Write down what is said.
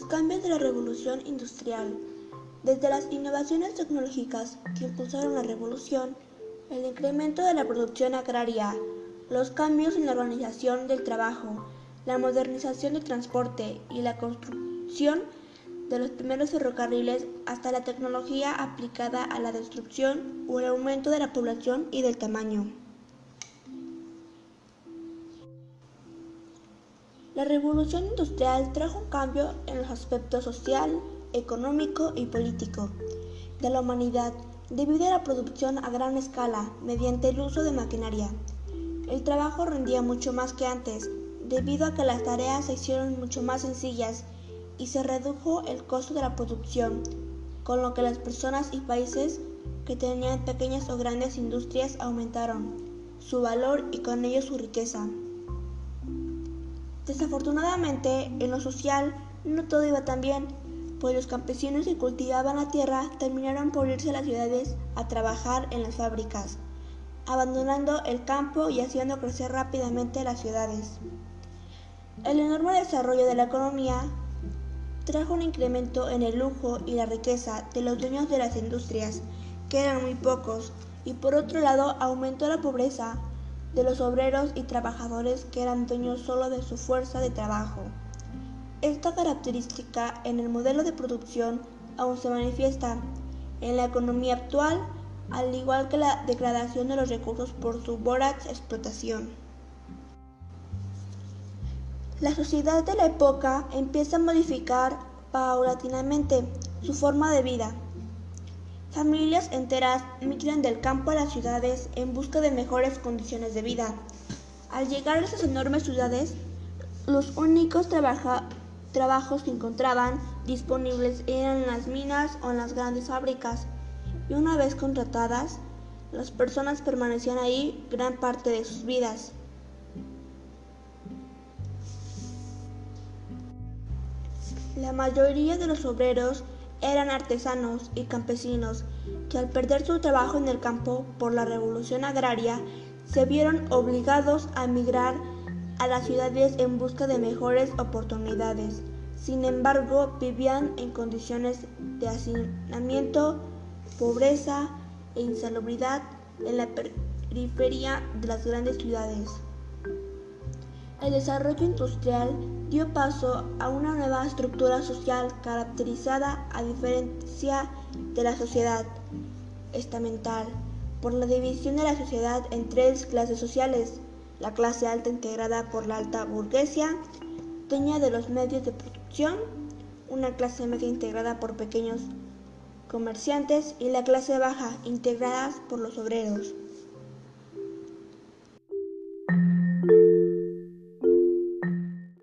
cambios de la revolución industrial. Desde las innovaciones tecnológicas que impulsaron la revolución, el incremento de la producción agraria, los cambios en la organización del trabajo, la modernización del transporte y la construcción de los primeros ferrocarriles hasta la tecnología aplicada a la destrucción o el aumento de la población y del tamaño. La revolución industrial trajo un cambio en los aspectos social, económico y político de la humanidad debido a la producción a gran escala mediante el uso de maquinaria. El trabajo rendía mucho más que antes debido a que las tareas se hicieron mucho más sencillas y se redujo el costo de la producción, con lo que las personas y países que tenían pequeñas o grandes industrias aumentaron su valor y con ello su riqueza. Desafortunadamente, en lo social no todo iba tan bien, pues los campesinos que cultivaban la tierra terminaron por irse a las ciudades a trabajar en las fábricas, abandonando el campo y haciendo crecer rápidamente las ciudades. El enorme desarrollo de la economía trajo un incremento en el lujo y la riqueza de los dueños de las industrias, que eran muy pocos, y por otro lado aumentó la pobreza de los obreros y trabajadores que eran dueños solo de su fuerza de trabajo. Esta característica en el modelo de producción aún se manifiesta en la economía actual, al igual que la degradación de los recursos por su voraz explotación. La sociedad de la época empieza a modificar paulatinamente su forma de vida, Familias enteras migran del campo a las ciudades en busca de mejores condiciones de vida. Al llegar a esas enormes ciudades, los únicos trabajos que encontraban disponibles eran en las minas o en las grandes fábricas, y una vez contratadas, las personas permanecían ahí gran parte de sus vidas. La mayoría de los obreros eran artesanos y campesinos que al perder su trabajo en el campo por la revolución agraria se vieron obligados a emigrar a las ciudades en busca de mejores oportunidades. Sin embargo, vivían en condiciones de hacinamiento, pobreza e insalubridad en la periferia de las grandes ciudades. El desarrollo industrial dio paso a una nueva estructura social caracterizada, a diferencia de la sociedad estamental, por la división de la sociedad en tres clases sociales. La clase alta integrada por la alta burguesía, dueña de los medios de producción, una clase media integrada por pequeños comerciantes y la clase baja integrada por los obreros.